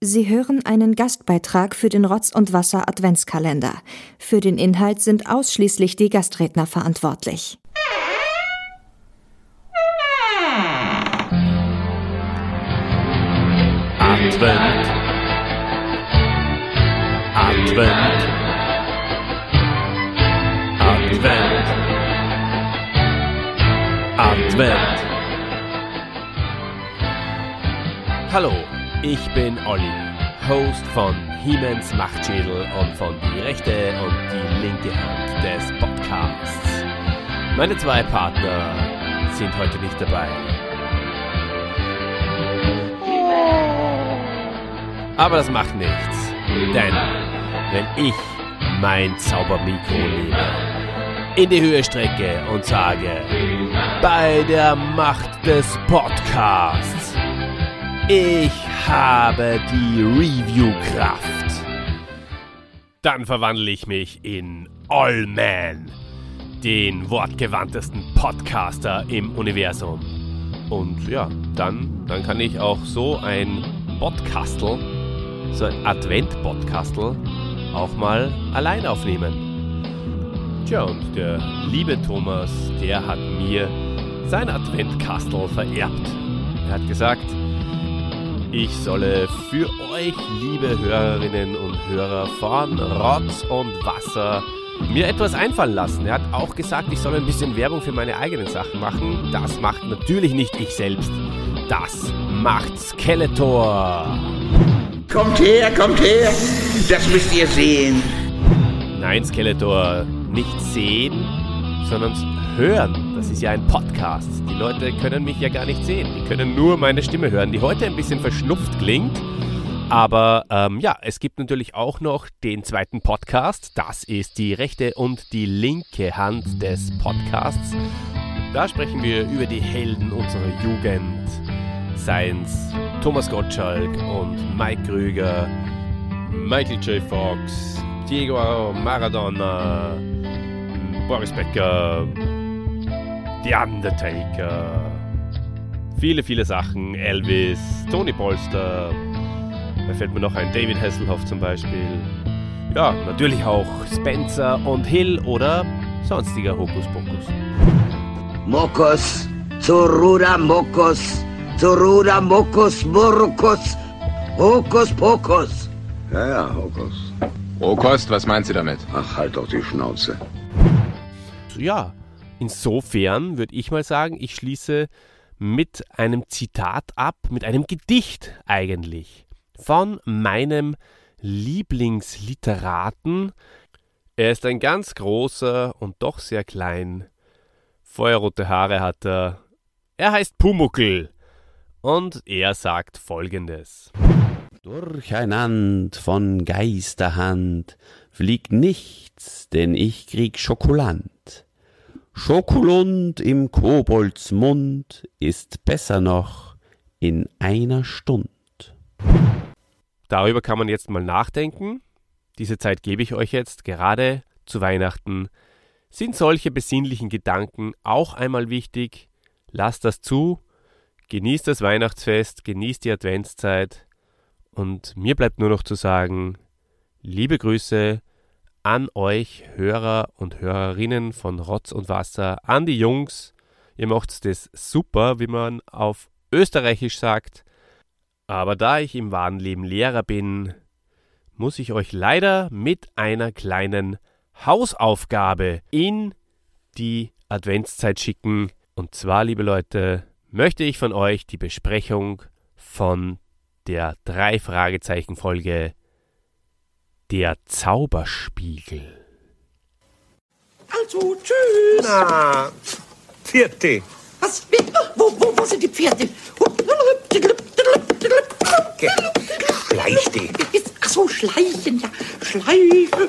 Sie hören einen Gastbeitrag für den Rotz und Wasser Adventskalender. Für den Inhalt sind ausschließlich die Gastredner verantwortlich. Advent. Advent. Advent. Advent. Hallo, ich bin Olli, Host von Hiemens Machtschädel und von Die rechte und die linke Hand des Podcasts. Meine zwei Partner sind heute nicht dabei. Aber das macht nichts, denn wenn ich mein Zaubermikro nehme, in die Höhe strecke und sage, bei der Macht des Podcasts, ich habe die Review-Kraft. Dann verwandle ich mich in Allman, den wortgewandtesten Podcaster im Universum. Und ja, dann, dann kann ich auch so ein Podcastel, so ein Advent-Podcastel, auch mal allein aufnehmen. Tja, und der liebe Thomas, der hat mir sein Adventkastel vererbt. Er hat gesagt, ich solle für euch, liebe Hörerinnen und Hörer von Rotz und Wasser, mir etwas einfallen lassen. Er hat auch gesagt, ich soll ein bisschen Werbung für meine eigenen Sachen machen. Das macht natürlich nicht ich selbst. Das macht Skeletor. Kommt her, kommt her. Das müsst ihr sehen. Nein, Skeletor, nicht sehen, sondern hören. Das ist ja ein Podcast. Die Leute können mich ja gar nicht sehen. Die können nur meine Stimme hören, die heute ein bisschen verschnupft klingt. Aber ähm, ja, es gibt natürlich auch noch den zweiten Podcast. Das ist die rechte und die linke Hand des Podcasts. Da sprechen wir über die Helden unserer Jugend. Seins Thomas Gottschalk und Mike Krüger, Michael J. Fox, Diego Maradona, Boris Becker, The Undertaker. Viele, viele Sachen. Elvis, Tony Polster. Da fällt mir noch ein David Hasselhoff zum Beispiel. Ja, natürlich auch Spencer und Hill oder sonstiger Hokuspokus. Mokos, Zoruda Mokos, Zoruda Mokos, Murkus, Hokus Pokus. Ja, ja, Hokus. Rohkost, was meint sie damit? Ach, halt doch die Schnauze. Ja, insofern würde ich mal sagen, ich schließe mit einem Zitat ab, mit einem Gedicht eigentlich von meinem Lieblingsliteraten. Er ist ein ganz großer und doch sehr klein. Feuerrote Haare hat er. Er heißt Pumuckel. Und er sagt folgendes. Durcheinand von Geisterhand fliegt nichts, denn ich krieg Schokoland. Schokolund im Kobolds Mund ist besser noch in einer Stund. Darüber kann man jetzt mal nachdenken. Diese Zeit gebe ich euch jetzt gerade zu Weihnachten. Sind solche besinnlichen Gedanken auch einmal wichtig? Lasst das zu, genießt das Weihnachtsfest, genießt die Adventszeit und mir bleibt nur noch zu sagen, liebe Grüße an euch Hörer und Hörerinnen von Rotz und Wasser, an die Jungs. Ihr macht das super, wie man auf Österreichisch sagt. Aber da ich im wahren Leben Lehrer bin, muss ich euch leider mit einer kleinen Hausaufgabe in die Adventszeit schicken. Und zwar, liebe Leute, möchte ich von euch die Besprechung von der drei Fragezeichen Folge Der Zauberspiegel. Also, tschüss. Na, vierte. Was? Wie? Wo, wo, wo sind die Pferde? Geh, Schleich dich. Ach so, schleichen, ja. Schleichen.